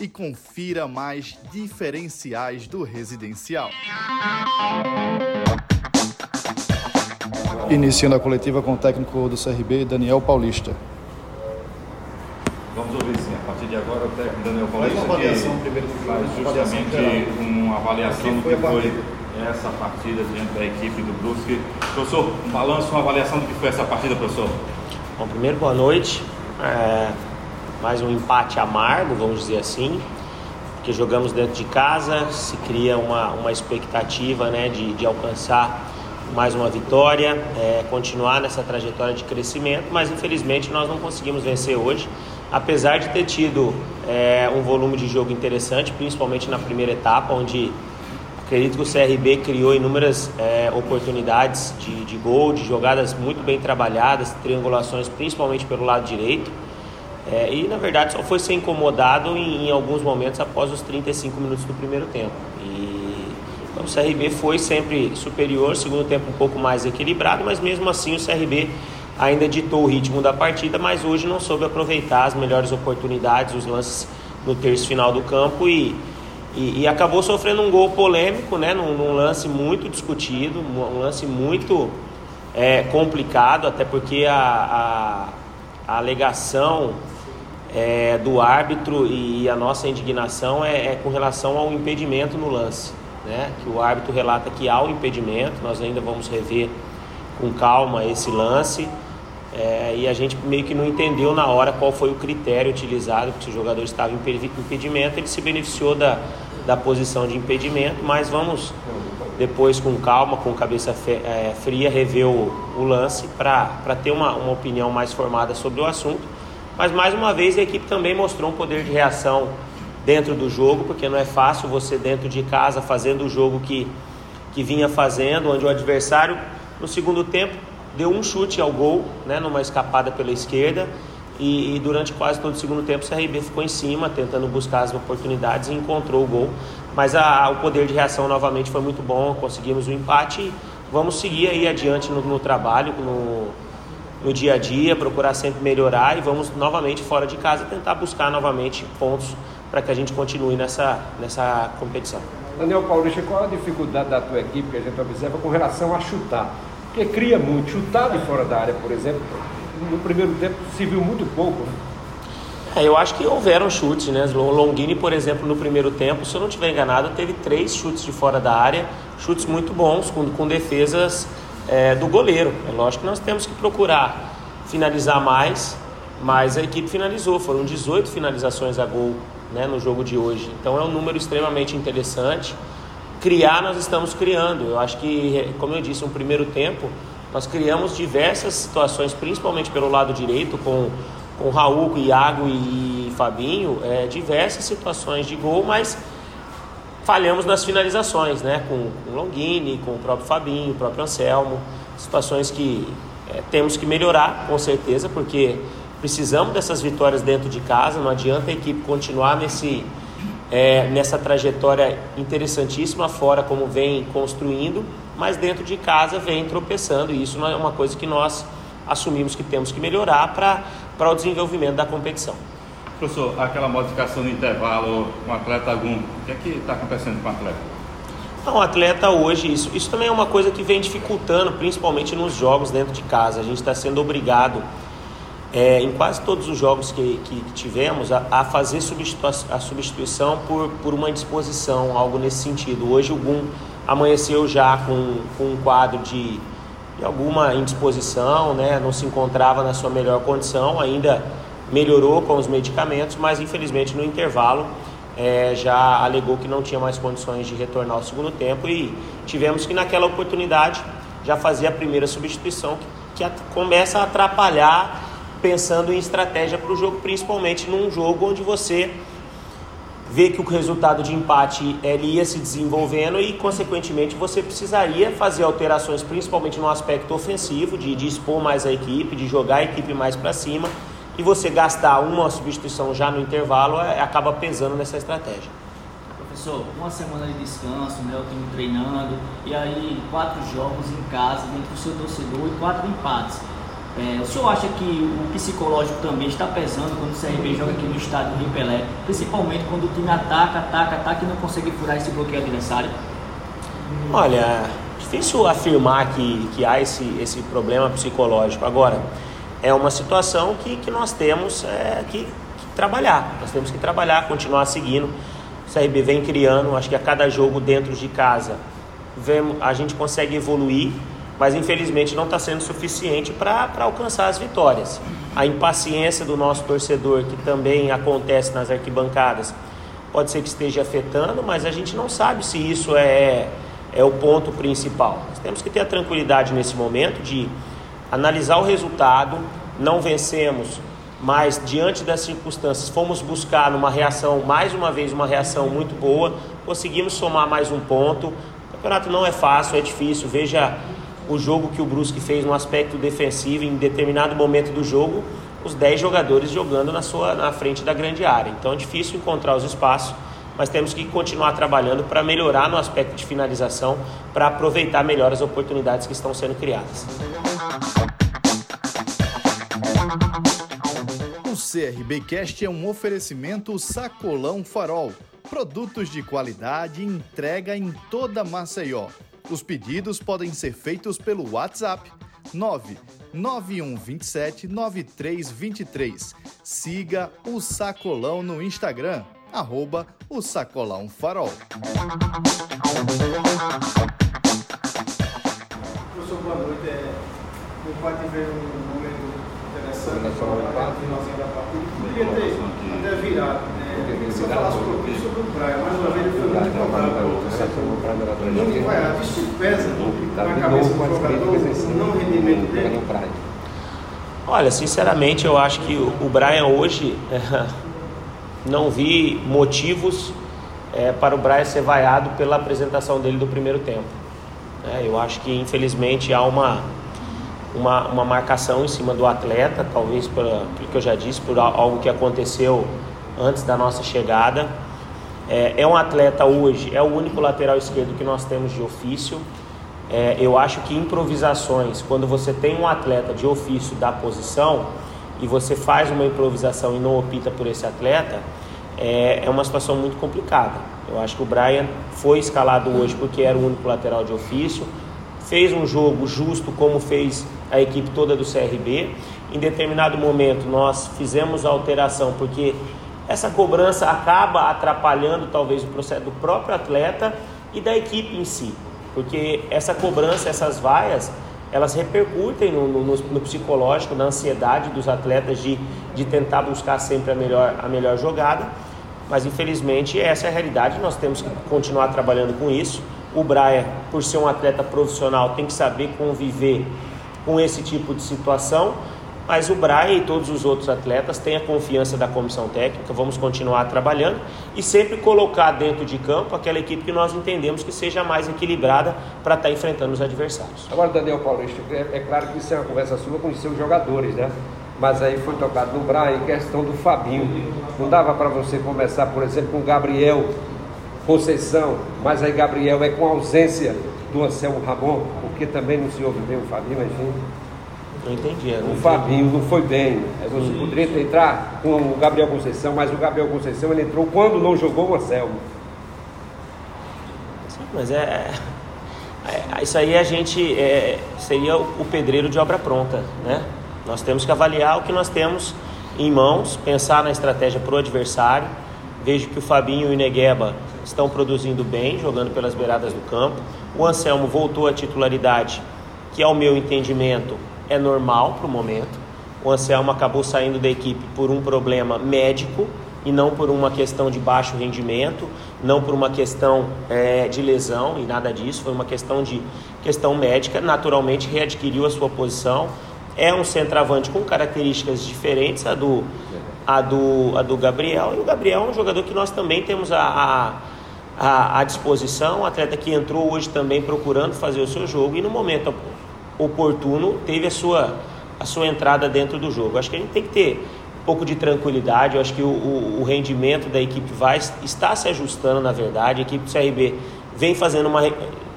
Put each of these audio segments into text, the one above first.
e confira mais diferenciais do residencial. Iniciando a coletiva com o técnico do CRB, Daniel Paulista. Vamos ouvir sim. A partir de agora, o técnico Daniel Paulista Faz uma avaliação primeiro do faz justamente uma avaliação do que foi que essa partida diante da equipe do Brusque. Professor, um balanço, uma avaliação do que foi essa partida, professor. Bom, primeiro, boa noite. É, mais um empate amargo, vamos dizer assim, porque jogamos dentro de casa, se cria uma, uma expectativa né, de, de alcançar mais uma vitória, é, continuar nessa trajetória de crescimento, mas infelizmente nós não conseguimos vencer hoje, apesar de ter tido é, um volume de jogo interessante, principalmente na primeira etapa, onde Acredito que o CRB criou inúmeras é, oportunidades de, de gol, de jogadas muito bem trabalhadas, triangulações principalmente pelo lado direito. É, e na verdade só foi ser incomodado em, em alguns momentos após os 35 minutos do primeiro tempo. E então, o CRB foi sempre superior, segundo tempo um pouco mais equilibrado, mas mesmo assim o CRB ainda ditou o ritmo da partida, mas hoje não soube aproveitar as melhores oportunidades, os lances no terço final do campo e e, e acabou sofrendo um gol polêmico, né, num, num lance muito discutido, um lance muito é, complicado, até porque a, a, a alegação é, do árbitro e a nossa indignação é, é com relação ao impedimento no lance. Né, que o árbitro relata que há o impedimento, nós ainda vamos rever com calma esse lance. É, e a gente meio que não entendeu na hora qual foi o critério utilizado, porque se o jogador estava em impedi- impedimento, ele se beneficiou da, da posição de impedimento, mas vamos depois com calma, com cabeça é, fria, rever o, o lance para ter uma, uma opinião mais formada sobre o assunto. Mas mais uma vez a equipe também mostrou um poder de reação dentro do jogo, porque não é fácil você dentro de casa fazendo o jogo que, que vinha fazendo, onde o adversário no segundo tempo deu um chute ao gol, né, numa escapada pela esquerda, e, e durante quase todo o segundo tempo o CRB ficou em cima, tentando buscar as oportunidades e encontrou o gol. Mas a- o poder de reação novamente foi muito bom, conseguimos o empate e vamos seguir aí adiante no, no trabalho, no, no dia a dia, procurar sempre melhorar e vamos novamente fora de casa tentar buscar novamente pontos para que a gente continue nessa, nessa competição. Daniel Paulista, qual a dificuldade da tua equipe que a gente observa com relação a chutar? Porque cria muito, chutar de fora da área, por exemplo, no primeiro tempo se viu muito pouco. Né? É, eu acho que houveram chutes, né? O Longini, por exemplo, no primeiro tempo, se eu não estiver enganado, teve três chutes de fora da área, chutes muito bons, com, com defesas é, do goleiro. É lógico que nós temos que procurar finalizar mais, mas a equipe finalizou, foram 18 finalizações a gol né, no jogo de hoje. Então é um número extremamente interessante. Criar, nós estamos criando. Eu acho que, como eu disse, no primeiro tempo, nós criamos diversas situações, principalmente pelo lado direito, com com Raul, Iago e Fabinho, é, diversas situações de gol, mas falhamos nas finalizações, né? Com, com o Longini, com o próprio Fabinho, o próprio Anselmo, situações que é, temos que melhorar, com certeza, porque precisamos dessas vitórias dentro de casa, não adianta a equipe continuar nesse, é, nessa trajetória interessantíssima fora, como vem construindo, mas dentro de casa vem tropeçando, e isso é uma coisa que nós assumimos que temos que melhorar para o desenvolvimento da competição. Professor, aquela modificação no intervalo com o atleta algum, o que é que está acontecendo com o atleta? Não, o atleta hoje, isso, isso também é uma coisa que vem dificultando, principalmente nos jogos dentro de casa. A gente está sendo obrigado, é, em quase todos os jogos que, que, que tivemos, a, a fazer substitu a substituição por, por uma indisposição, algo nesse sentido. Hoje o Gum amanheceu já com, com um quadro de, de alguma indisposição, né? não se encontrava na sua melhor condição, ainda melhorou com os medicamentos, mas infelizmente no intervalo é, já alegou que não tinha mais condições de retornar ao segundo tempo e tivemos que naquela oportunidade já fazer a primeira substituição que, que começa a atrapalhar pensando em estratégia para o jogo, principalmente num jogo onde você ver que o resultado de empate ele ia se desenvolvendo e, consequentemente, você precisaria fazer alterações, principalmente no aspecto ofensivo, de, de expor mais a equipe, de jogar a equipe mais para cima, e você gastar uma substituição já no intervalo é, acaba pesando nessa estratégia. Professor, uma semana de descanso, né, o time treinando, e aí quatro jogos em casa, dentro do seu torcedor e quatro empates. É, o senhor acha que o psicológico também está pesando quando o CRB joga aqui no estádio Rio Pelé, principalmente quando o time ataca, ataca, ataca e não consegue furar esse bloqueio adversário? Olha, difícil afirmar que, que há esse, esse problema psicológico. Agora, é uma situação que, que nós temos é, que, que trabalhar. Nós temos que trabalhar, continuar seguindo. O CRB vem criando, acho que a cada jogo dentro de casa vem, a gente consegue evoluir mas infelizmente não está sendo suficiente para alcançar as vitórias. A impaciência do nosso torcedor, que também acontece nas arquibancadas, pode ser que esteja afetando, mas a gente não sabe se isso é, é o ponto principal. Nós temos que ter a tranquilidade nesse momento de analisar o resultado, não vencemos, mas diante das circunstâncias fomos buscar uma reação, mais uma vez uma reação muito boa, conseguimos somar mais um ponto. O campeonato não é fácil, é difícil, veja o jogo que o Brusque fez no aspecto defensivo em determinado momento do jogo, os 10 jogadores jogando na sua na frente da grande área. Então é difícil encontrar os espaços, mas temos que continuar trabalhando para melhorar no aspecto de finalização, para aproveitar melhor as oportunidades que estão sendo criadas. O CRBcast é um oferecimento Sacolão Farol. Produtos de qualidade entrega em toda Maceió. Os pedidos podem ser feitos pelo WhatsApp 99127 9323. Siga o Sacolão no Instagram, arroba o Sacolão Farol. Professor, boa noite. É, o veio um momento interessante, no finalzinho da partida. Poderia ter até virado. Né? Se eu falasse um pouquinho sobre o Praia, mais uma vez ele foi muito cobrado Muito vaiado. Isso pesa na cabeça do jogador, o não rendimento dele? Olha, sinceramente, eu acho que o Brian hoje não vi motivos é, para o Brian ser vaiado pela apresentação dele do primeiro tempo. É, eu acho que infelizmente há uma, uma, uma marcação em cima do atleta, talvez pelo que eu já disse, por algo que aconteceu antes da nossa chegada. É, é, um atleta hoje, é o único lateral esquerdo que nós temos de ofício. É, eu acho que improvisações, quando você tem um atleta de ofício da posição e você faz uma improvisação e não opta por esse atleta, é, é uma situação muito complicada. Eu acho que o Brian foi escalado hoje porque era o único lateral de ofício, fez um jogo justo como fez a equipe toda do CRB. Em determinado momento nós fizemos a alteração porque essa cobrança acaba atrapalhando talvez o processo do próprio atleta e da equipe em si, porque essa cobrança, essas vaias, elas repercutem no, no, no psicológico, na ansiedade dos atletas de, de tentar buscar sempre a melhor, a melhor jogada, mas infelizmente essa é a realidade, nós temos que continuar trabalhando com isso. O Brian, por ser um atleta profissional, tem que saber conviver com esse tipo de situação mas o Braia e todos os outros atletas têm a confiança da comissão técnica, vamos continuar trabalhando e sempre colocar dentro de campo aquela equipe que nós entendemos que seja mais equilibrada para estar tá enfrentando os adversários. Agora, Daniel Paulista, é, é, claro que isso é uma conversa sua com os seus jogadores, né? Mas aí foi tocado no Braia em questão do Fabinho. Não dava para você começar, por exemplo, com Gabriel Conceição, mas aí Gabriel é com ausência do Anselmo Ramon, porque também não se ouve bem o Fabinho, enfim. Não entendi. Não o entendi. Fabinho não foi bem. Você Sim. poderia entrar com o Gabriel Conceição, mas o Gabriel Conceição ele entrou quando não jogou o Anselmo. Sim, mas é, é, Isso aí a gente é, seria o pedreiro de obra pronta, né? Nós temos que avaliar o que nós temos em mãos, pensar na estratégia para o adversário. Vejo que o Fabinho e o Negueba estão produzindo bem, jogando pelas beiradas do campo. O Anselmo voltou à titularidade, que ao meu entendimento é normal para o momento. O Anselmo acabou saindo da equipe por um problema médico e não por uma questão de baixo rendimento, não por uma questão é, de lesão e nada disso, foi uma questão de questão médica. Naturalmente readquiriu a sua posição. É um centroavante com características diferentes a do, a do, a do Gabriel. E o Gabriel é um jogador que nós também temos a, a, a, a disposição, um atleta que entrou hoje também procurando fazer o seu jogo e no momento oportuno teve a sua, a sua entrada dentro do jogo. Acho que a gente tem que ter um pouco de tranquilidade. Eu acho que o, o, o rendimento da equipe vai está se ajustando, na verdade. A equipe do CRB vem fazendo uma.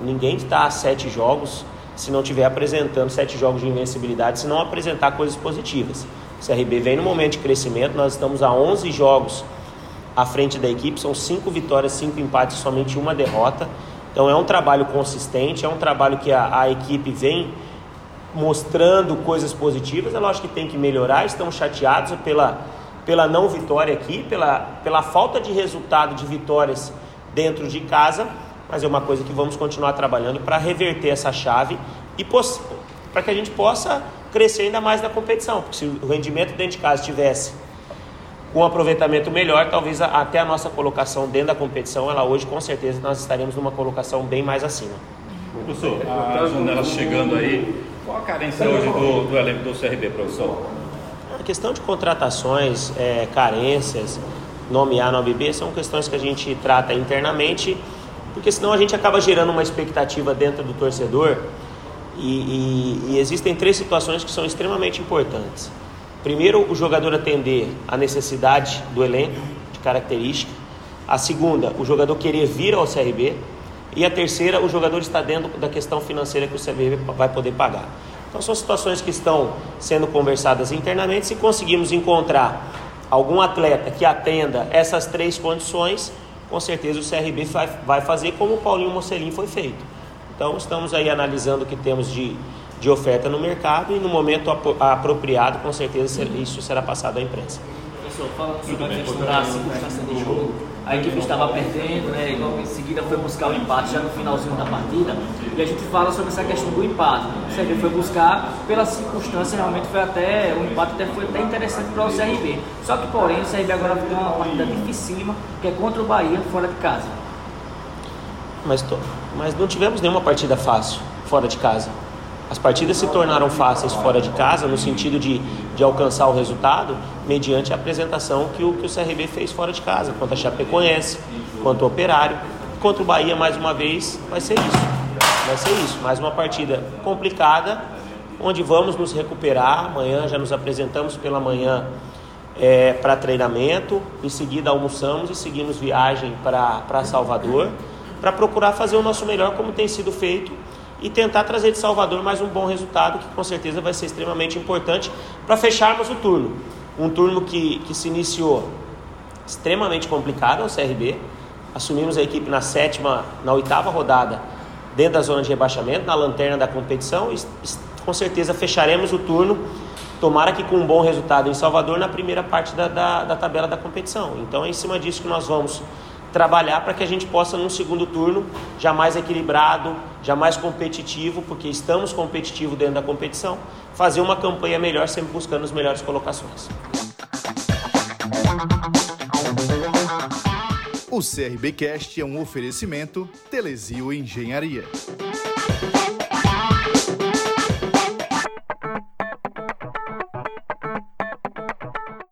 Ninguém está a sete jogos se não estiver apresentando sete jogos de invencibilidade, se não apresentar coisas positivas. O CRB vem no momento de crescimento, nós estamos a 11 jogos à frente da equipe, são cinco vitórias, cinco empates, somente uma derrota. Então é um trabalho consistente, é um trabalho que a, a equipe vem mostrando coisas positivas. É lógico que tem que melhorar, estamos chateados pela, pela não vitória aqui, pela, pela falta de resultado de vitórias dentro de casa, mas é uma coisa que vamos continuar trabalhando para reverter essa chave e para que a gente possa crescer ainda mais na competição, porque se o rendimento dentro de casa tivesse com um aproveitamento melhor, talvez até a nossa colocação dentro da competição, ela hoje com certeza nós estaremos numa colocação bem mais acima. Professor, a janela chegando aí, qual a carência hoje do, do elenco do CRB, professor? A questão de contratações, é, carências, nome A, nome B, são questões que a gente trata internamente, porque senão a gente acaba gerando uma expectativa dentro do torcedor e, e, e existem três situações que são extremamente importantes. Primeiro, o jogador atender a necessidade do elenco, de característica. A segunda, o jogador querer vir ao CRB. E a terceira, o jogador está dentro da questão financeira que o CBV vai poder pagar. Então são situações que estão sendo conversadas internamente. Se conseguirmos encontrar algum atleta que atenda essas três condições, com certeza o CRB vai fazer como o Paulinho Mocelin foi feito. Então estamos aí analisando o que temos de, de oferta no mercado e no momento apropriado, com certeza isso será passado à imprensa. Professor, falando sobre a questão da circunstância de jogo, a equipe estava perdendo, né? E logo em seguida foi buscar o empate já no finalzinho da partida. E a gente fala sobre essa questão do empate. O CRB foi buscar, pela circunstância, realmente foi até. O empate até foi até interessante para o CRB. Só que, porém, o CRB agora tem uma partida dificílima, que é contra o Bahia, fora de casa. Mas, mas não tivemos nenhuma partida fácil fora de casa. As partidas se tornaram fáceis fora de casa, no sentido de, de alcançar o resultado, mediante a apresentação que o, que o CRB fez fora de casa, quanto a Chapecoense, quanto o Operário. Contra o Bahia, mais uma vez, vai ser isso. Vai ser isso. Mais uma partida complicada, onde vamos nos recuperar. Amanhã já nos apresentamos pela manhã é, para treinamento, em seguida almoçamos e seguimos viagem para Salvador, para procurar fazer o nosso melhor, como tem sido feito e tentar trazer de Salvador mais um bom resultado, que com certeza vai ser extremamente importante para fecharmos o turno. Um turno que, que se iniciou extremamente complicado ao CRB. Assumimos a equipe na sétima, na oitava rodada, dentro da zona de rebaixamento, na lanterna da competição, e com certeza fecharemos o turno. Tomara que com um bom resultado em Salvador na primeira parte da, da, da tabela da competição. Então é em cima disso que nós vamos trabalhar para que a gente possa, num segundo turno, já mais equilibrado, já mais competitivo, porque estamos competitivos dentro da competição, fazer uma campanha melhor, sempre buscando as melhores colocações. O CRBcast é um oferecimento Telesio Engenharia.